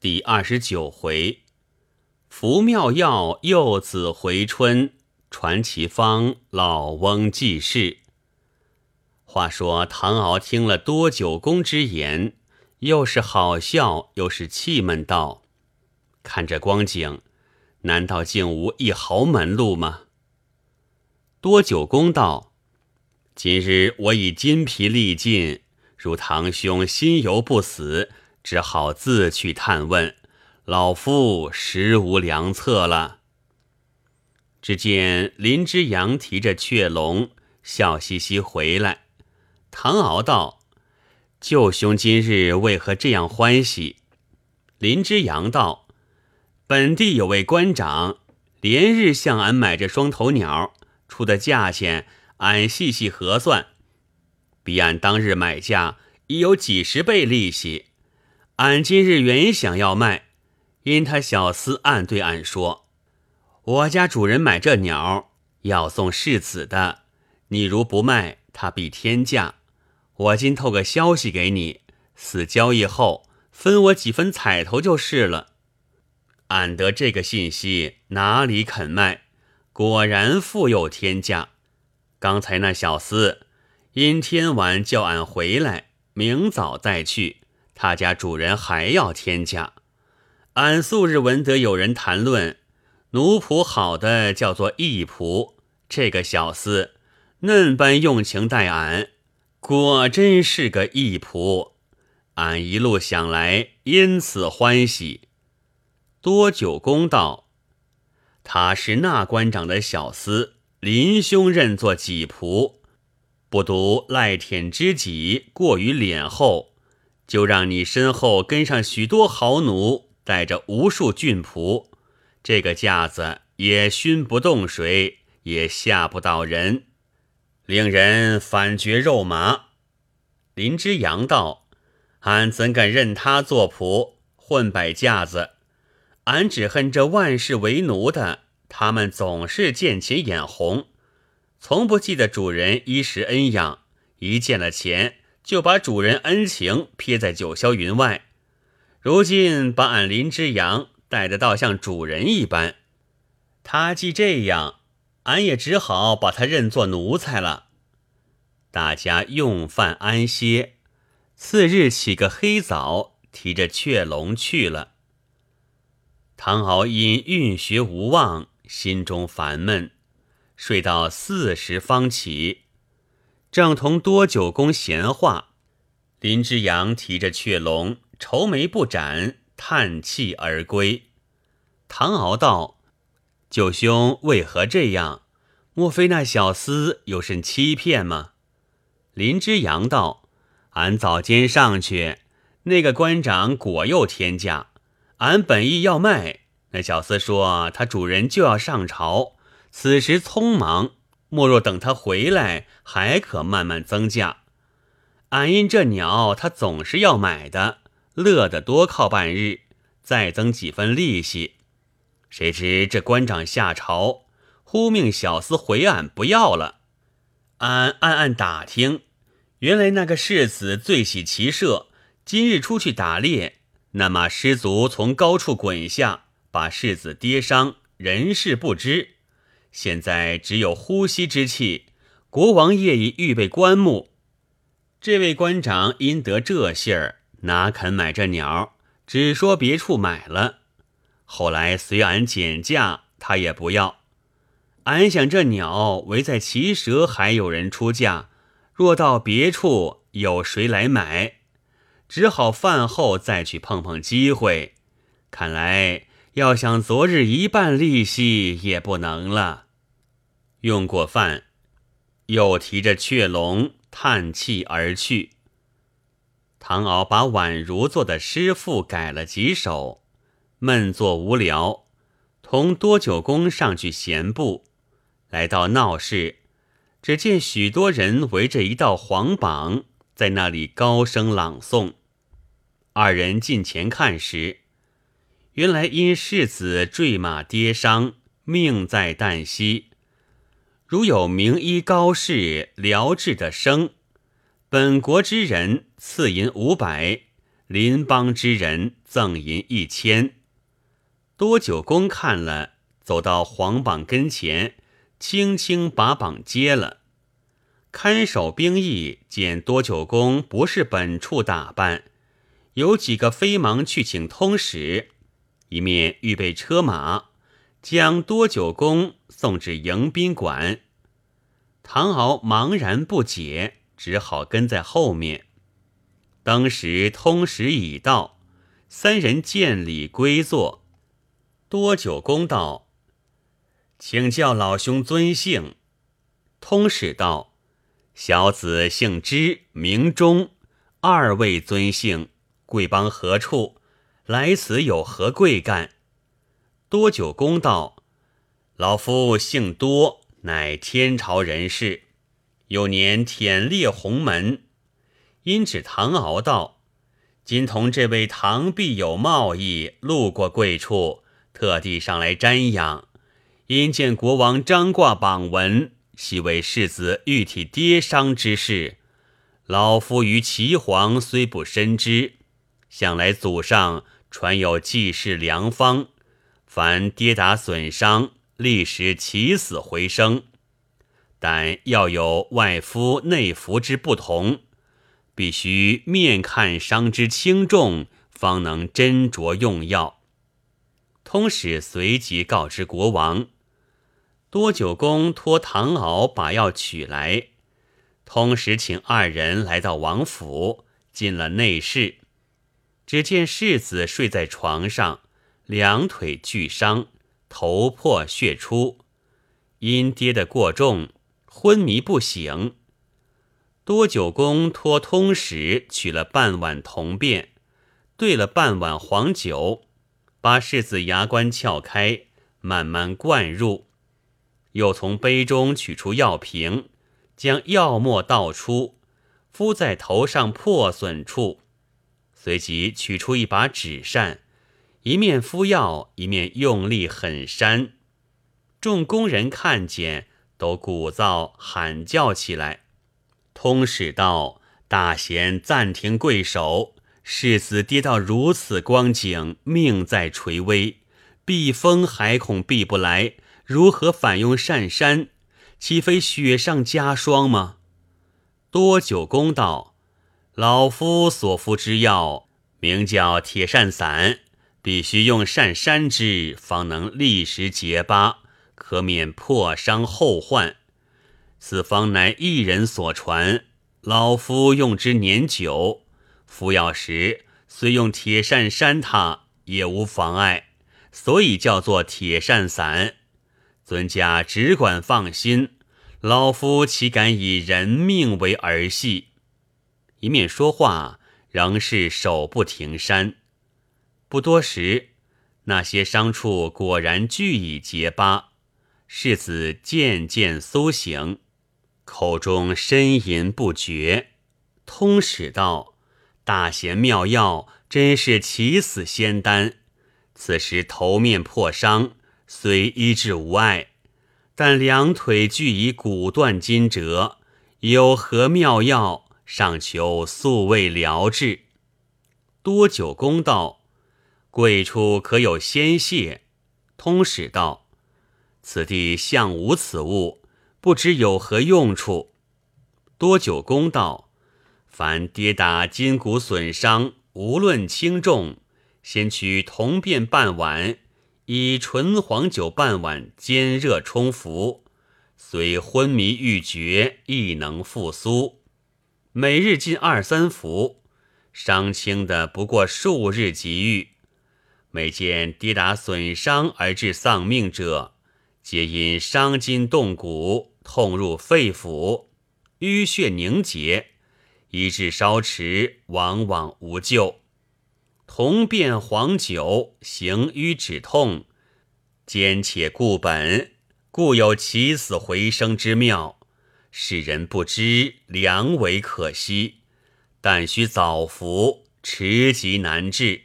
第二十九回，福妙药幼子回春，传奇方老翁济世。话说唐敖听了多九公之言，又是好笑，又是气闷，道：“看这光景，难道竟无一毫门路吗？”多九公道：“今日我已筋疲力尽，如堂兄心犹不死。”只好自去探问，老夫实无良策了。只见林之阳提着雀笼，笑嘻嘻回来。唐敖道：“舅兄今日为何这样欢喜？”林之阳道：“本地有位官长，连日向俺买这双头鸟，出的价钱，俺细细核算，比俺当日买价已有几十倍利息。”俺今日原想要卖，因他小厮暗对俺说：“我家主人买这鸟要送世子的，你如不卖，他必天价。我今透个消息给你，死交易后分我几分彩头就是了。”俺得这个信息，哪里肯卖？果然复又天价。刚才那小厮因天晚叫俺回来，明早再去。他家主人还要天价，俺素日闻得有人谈论，奴仆好的叫做义仆，这个小厮嫩般用情待俺，果真是个义仆。俺一路想来，因此欢喜。多久公道，他是那官长的小厮，林兄认作己仆，不独赖舔知己，过于脸厚。就让你身后跟上许多豪奴，带着无数俊仆，这个架子也熏不动谁，也吓不到人，令人反觉肉麻。林之阳道：“俺怎敢任他做仆，混摆架子？俺只恨这万事为奴的，他们总是见钱眼红，从不记得主人衣食恩养，一见了钱。”就把主人恩情撇在九霄云外，如今把俺林之阳带得倒像主人一般。他既这样，俺也只好把他认作奴才了。大家用饭安歇，次日起个黑早，提着雀笼去了。唐敖因运学无望，心中烦闷，睡到四时方起。正同多九公闲话，林之阳提着雀笼，愁眉不展，叹气而归。唐敖道：“九兄为何这样？莫非那小厮有甚欺骗吗？”林之阳道：“俺早间上去，那个官长果又天价，俺本意要卖，那小厮说他主人就要上朝，此时匆忙。”莫若等他回来，还可慢慢增价。俺因这鸟，他总是要买的，乐得多靠半日，再增几分利息。谁知这官长下朝，忽命小厮回俺不要了。俺暗暗打听，原来那个世子最喜骑射，今日出去打猎，那马失足从高处滚下，把世子跌伤，人事不知。现在只有呼吸之气。国王业已预备棺木，这位官长因得这信儿，哪肯买这鸟？只说别处买了。后来随俺减价，他也不要。俺想这鸟围在奇蛇，还有人出价。若到别处，有谁来买？只好饭后再去碰碰机会。看来。要想昨日一半利息也不能了。用过饭，又提着雀笼叹气而去。唐敖把宛如做的诗赋改了几首，闷坐无聊，同多九公上去闲步。来到闹市，只见许多人围着一道黄榜，在那里高声朗诵。二人近前看时。原来因世子坠马跌伤，命在旦夕。如有名医高士疗治的生，本国之人赐银五百，邻邦之人赠银一千。多九公看了，走到黄榜跟前，轻轻把榜揭了。看守兵役见多九公不是本处打扮，有几个飞忙去请通使，一面预备车马，将多九公送至迎宾馆。唐敖茫然不解，只好跟在后面。当时通使已到，三人见礼归坐。多九公道，请教老兄尊姓？通使道：小子姓支，名忠。二位尊姓？贵邦何处？来此有何贵干？多九公道：老夫姓多，乃天朝人士。有年忝列鸿门，因指唐敖道：今同这位唐必有贸易，路过贵处。特地上来瞻仰，因见国王张挂榜文，系为世子玉体跌伤之事。老夫于齐皇虽不深知，想来祖上传有济世良方，凡跌打损伤，立时起死回生。但要有外敷内服之不同，必须面看伤之轻重，方能斟酌用药。通使随即告知国王，多九公托唐敖把药取来。通使请二人来到王府，进了内室，只见世子睡在床上，两腿俱伤，头破血出，因跌得过重，昏迷不醒。多九公托通使取了半碗铜便，兑了半碗黄酒。把世子牙关撬开，慢慢灌入，又从杯中取出药瓶，将药末倒出，敷在头上破损处，随即取出一把纸扇，一面敷药，一面用力狠扇。众工人看见，都鼓噪喊叫起来。通使道：“大贤暂停跪首。”世子跌到如此光景，命在垂危，避风还恐避不来，如何反用扇山？岂非雪上加霜吗？多久公道，老夫所服之药名叫铁扇散，必须用扇山之，方能立时结疤，可免破伤后患。此方乃一人所传，老夫用之年久。服药时虽用铁扇扇他也无妨碍，所以叫做铁扇散。尊家只管放心，老夫岂敢以人命为儿戏？一面说话，仍是手不停扇。不多时，那些伤处果然俱已结疤，世子渐渐苏醒，口中呻吟不绝。通使道。大贤妙药，真是起死仙丹。此时头面破伤，虽医治无碍，但两腿俱已骨断筋折，有何妙药？尚求素未疗治。多久公道，贵处可有鲜血？通使道，此地向无此物，不知有何用处。多久公道。凡跌打筋骨损伤，无论轻重，先取铜便半碗，以纯黄酒半碗煎热冲服，虽昏迷欲绝，亦能复苏。每日进二三服，伤轻的不过数日即愈。每见跌打损伤而致丧命者，皆因伤筋动骨，痛入肺腑，淤血凝结。医治稍迟，往往无救。同变黄酒，行瘀止痛，兼且固本，故有起死回生之妙。世人不知，良为可惜。但须早服，迟疾难治。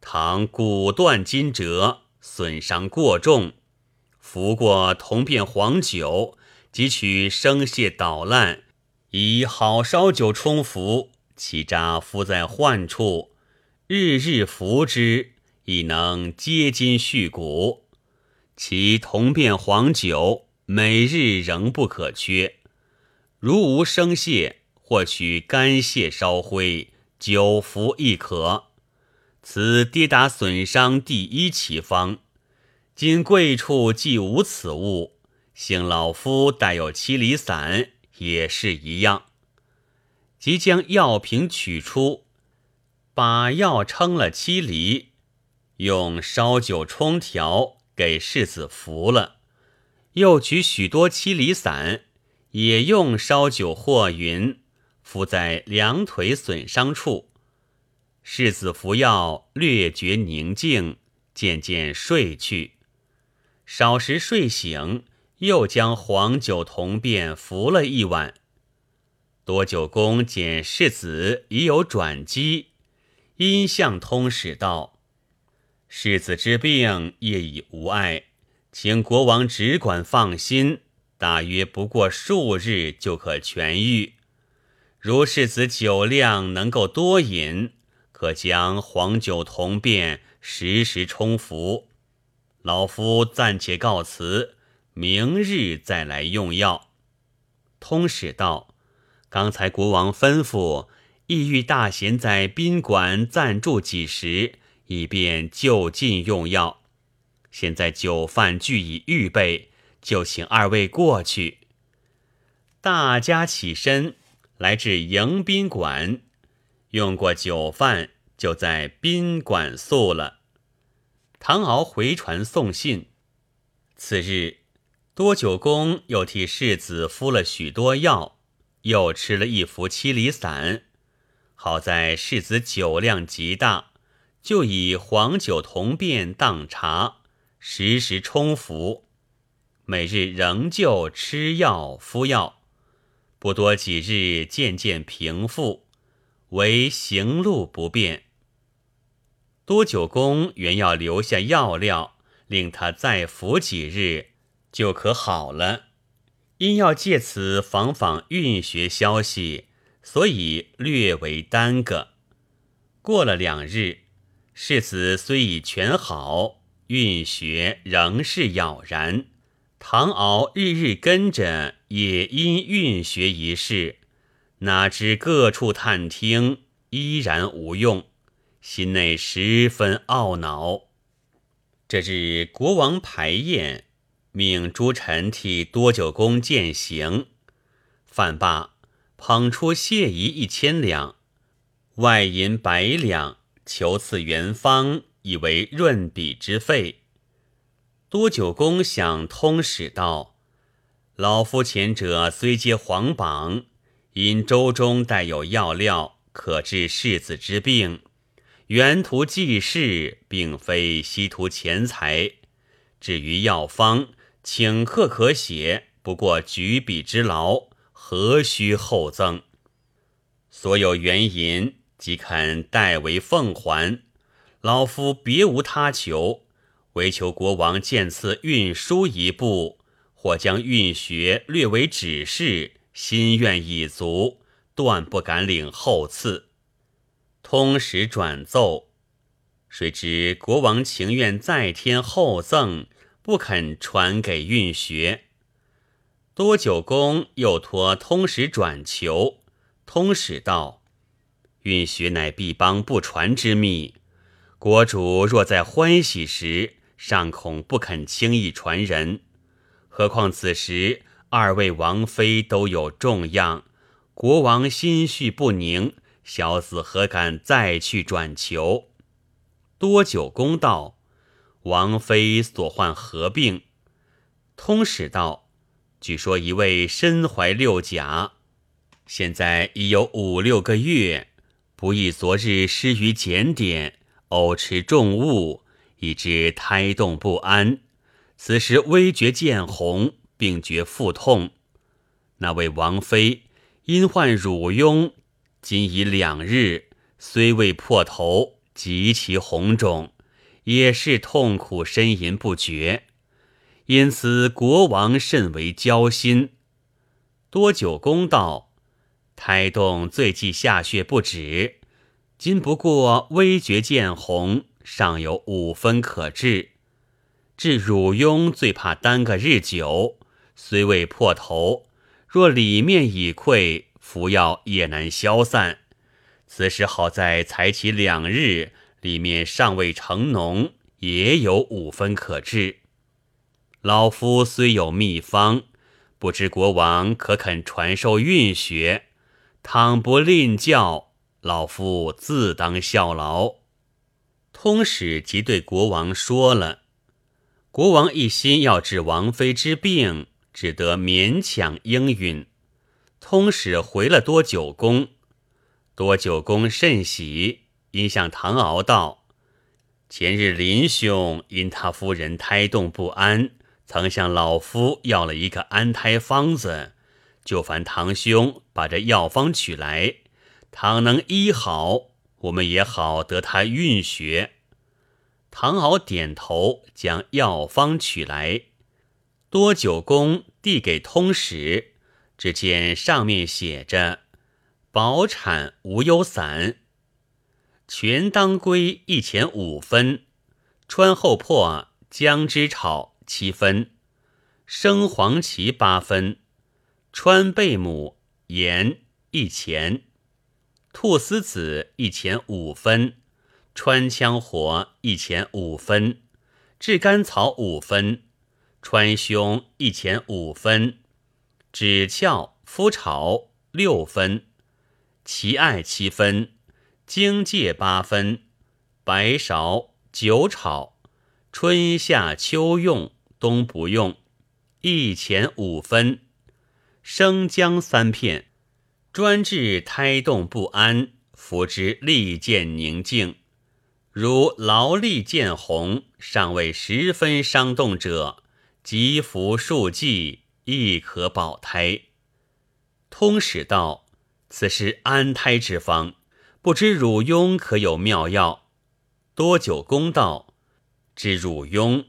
倘骨断筋折，损伤过重，服过同变黄酒，即取生蟹捣烂。以好烧酒冲服，其渣敷在患处，日日服之，亦能接筋续骨。其同变黄酒，每日仍不可缺。如无生泻，或取干泻烧灰，久服亦可。此跌打损伤第一奇方。今贵处既无此物，幸老夫带有七厘散，也是一样。即将药瓶取出，把药称了七厘，用烧酒冲调，给世子服了。又取许多七厘散，也用烧酒和匀，敷在两腿损伤处。世子服药，略觉宁静，渐渐睡去。少时睡醒，又将黄酒同便服了一晚。多九公见世子已有转机，因向通使道：“世子之病业已无碍，请国王只管放心，大约不过数日就可痊愈。如世子酒量能够多饮，可将黄酒同便时时冲服。”老夫暂且告辞，明日再来用药。通使道：“刚才国王吩咐，意欲大贤在宾馆暂住几时，以便就近用药。现在酒饭俱已预备，就请二位过去。”大家起身来至迎宾馆，用过酒饭，就在宾馆宿了。唐敖回传送信。次日，多九公又替世子敷了许多药，又吃了一服七厘散。好在世子酒量极大，就以黄酒同便当茶，时时冲服。每日仍旧吃药敷药，不多几日，渐渐平复，唯行路不便。多九公原要留下药料，令他再服几日就可好了，因要借此访访运学消息，所以略为耽搁。过了两日，世子虽已全好，运学仍是杳然。唐敖日日跟着，也因运学一事，哪知各处探听，依然无用。心内十分懊恼。这日国王排宴，命诸臣替多九公饯行。饭罢，捧出谢仪一千两，外银百两，求赐元方，以为润笔之费。多九公想通使道：“老夫前者虽接皇榜，因舟中带有药料，可治世子之病。”原图济世，并非稀图钱财。至于药方，请客可写，不过举笔之劳，何须厚赠？所有原银即肯代为奉还。老夫别无他求，唯求国王见赐运书一部，或将运学略为指示，心愿已足，断不敢领后赐。通使转奏，谁知国王情愿再添厚赠，不肯传给运学。多九公又托通使转求，通使道：“运学乃必邦不传之秘，国主若在欢喜时，尚恐不肯轻易传人。何况此时二位王妃都有重恙，国王心绪不宁。”小子何敢再去转求？多久公道，王妃所患何病？通使道，据说一位身怀六甲，现在已有五六个月，不意昨日失于检点，偶吃重物，以致胎动不安。此时微觉见红，并觉腹痛。那位王妃因患乳痈。今已两日，虽未破头，极其红肿，也是痛苦呻吟不绝。因此国王甚为焦心。多久公道，胎动最忌下血不止，今不过微觉见红，尚有五分可治。至汝庸最怕耽个日久，虽未破头，若里面已溃，服药也难消散。此时好在才起两日，里面尚未成脓，也有五分可治。老夫虽有秘方，不知国王可肯传授运学？倘不吝教，老夫自当效劳。通使即对国王说了。国王一心要治王妃之病，只得勉强应允。通使回了多九公，多九公甚喜，因向唐敖道：“前日林兄因他夫人胎动不安，曾向老夫要了一个安胎方子，就烦堂兄把这药方取来，倘能医好，我们也好得他运学。”唐敖点头，将药方取来。多九公递给通史，只见上面写着：“保产无忧散，全当归一钱五分，川后破姜汁炒七分，生黄芪八分，川贝母盐一钱，菟丝子一钱五分。”川羌活一钱五分，炙甘草五分，川芎一钱五分，枳壳麸炒六分，蕲艾七分，荆芥八分，白芍酒炒，春夏秋用，冬不用，一钱五分，生姜三片，专治胎动不安，服之利见宁静。如劳力见红，尚未十分伤动者，即服数剂，亦可保胎。通使道：“此是安胎之方，不知汝庸可有妙药？”多久公道：“知汝庸，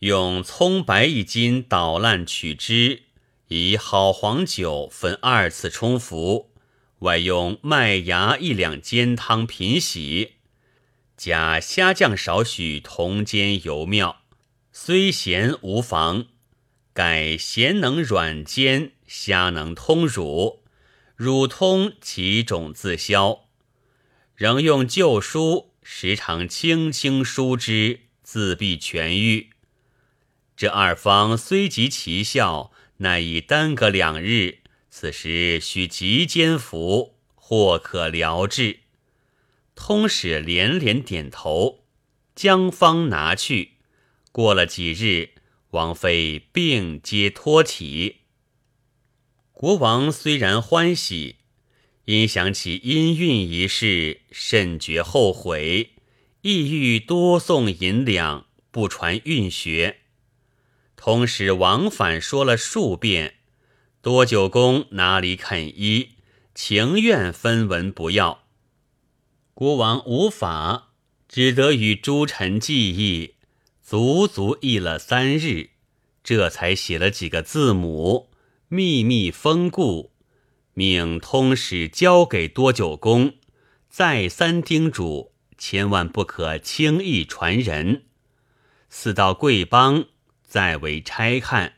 用葱白一斤捣烂取汁，以好黄酒分二次冲服，外用麦芽一两煎汤品洗。”加虾酱少许，同煎油妙，虽咸无妨。改咸能软煎，虾能通乳，乳通其种自消。仍用旧书，时常轻轻梳之，自必痊愈。这二方虽极其效，乃已耽搁两日，此时需急煎服，或可疗治。通使连连点头，将方拿去。过了几日，王妃病皆脱体。国王虽然欢喜，因想起阴孕一事，甚觉后悔，意欲多送银两，不传运学。通使往返说了数遍，多九公哪里肯依，情愿分文不要。国王无法，只得与诸臣计议，足足议了三日，这才写了几个字母，秘密封固，命通使交给多久公，再三叮嘱，千万不可轻易传人。四道贵邦，再为拆看，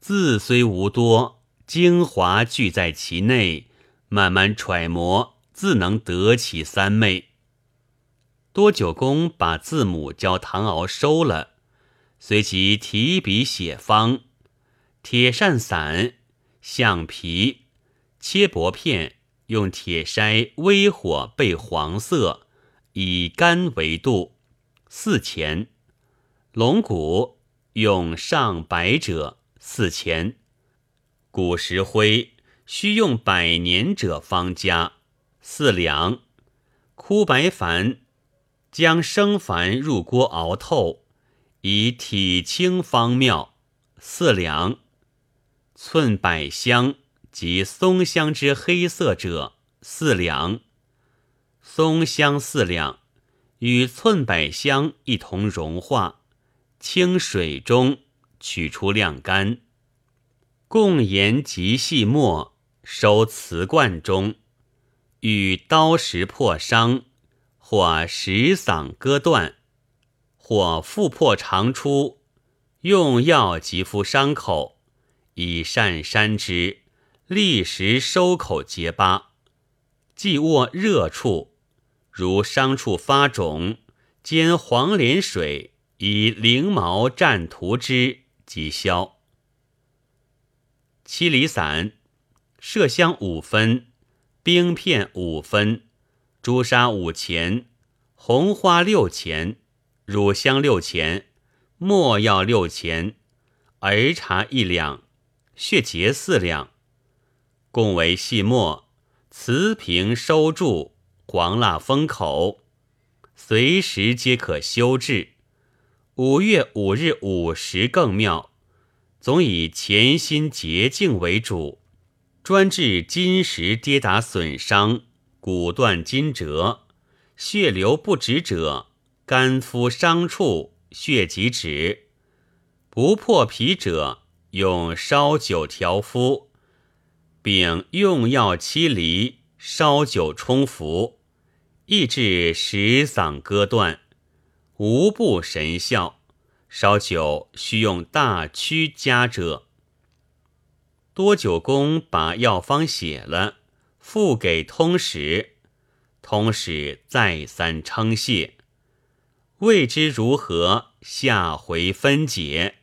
字虽无多，精华聚在其内，慢慢揣摩。自能得其三昧。多久公把字母教唐敖收了，随即提笔写方：铁扇散，橡皮，切薄片，用铁筛微火焙黄色，以干为度，四钱。龙骨用上白者四钱。古石灰需用百年者方加。四两，枯白矾，将生矾入锅熬透，以体清方妙。四两，寸百香及松香之黑色者，四两。松香四两，与寸百香一同融化，清水中取出晾干，共研及细末，收瓷罐中。与刀石破伤，或石嗓割断，或腹破肠出，用药即敷伤口，以善山之，立时收口结疤。即握热处，如伤处发肿，煎黄连水，以灵毛蘸涂之，即消。七里散，麝香五分。冰片五分，朱砂五钱，红花六钱，乳香六钱，没药六钱，儿茶一两，血结四两，共为细末。瓷瓶收住，黄蜡封口，随时皆可修治。五月五日午时更妙，总以潜心洁净为主。专治金石跌打损伤、骨断筋折、血流不止者，肝敷伤处，血即止；不破皮者，用烧酒调敷，并用药七厘，烧酒冲服，亦治食嗓割断，无不神效。烧酒需用大曲加者。多九公把药方写了，付给通史。通史再三称谢，未知如何，下回分解。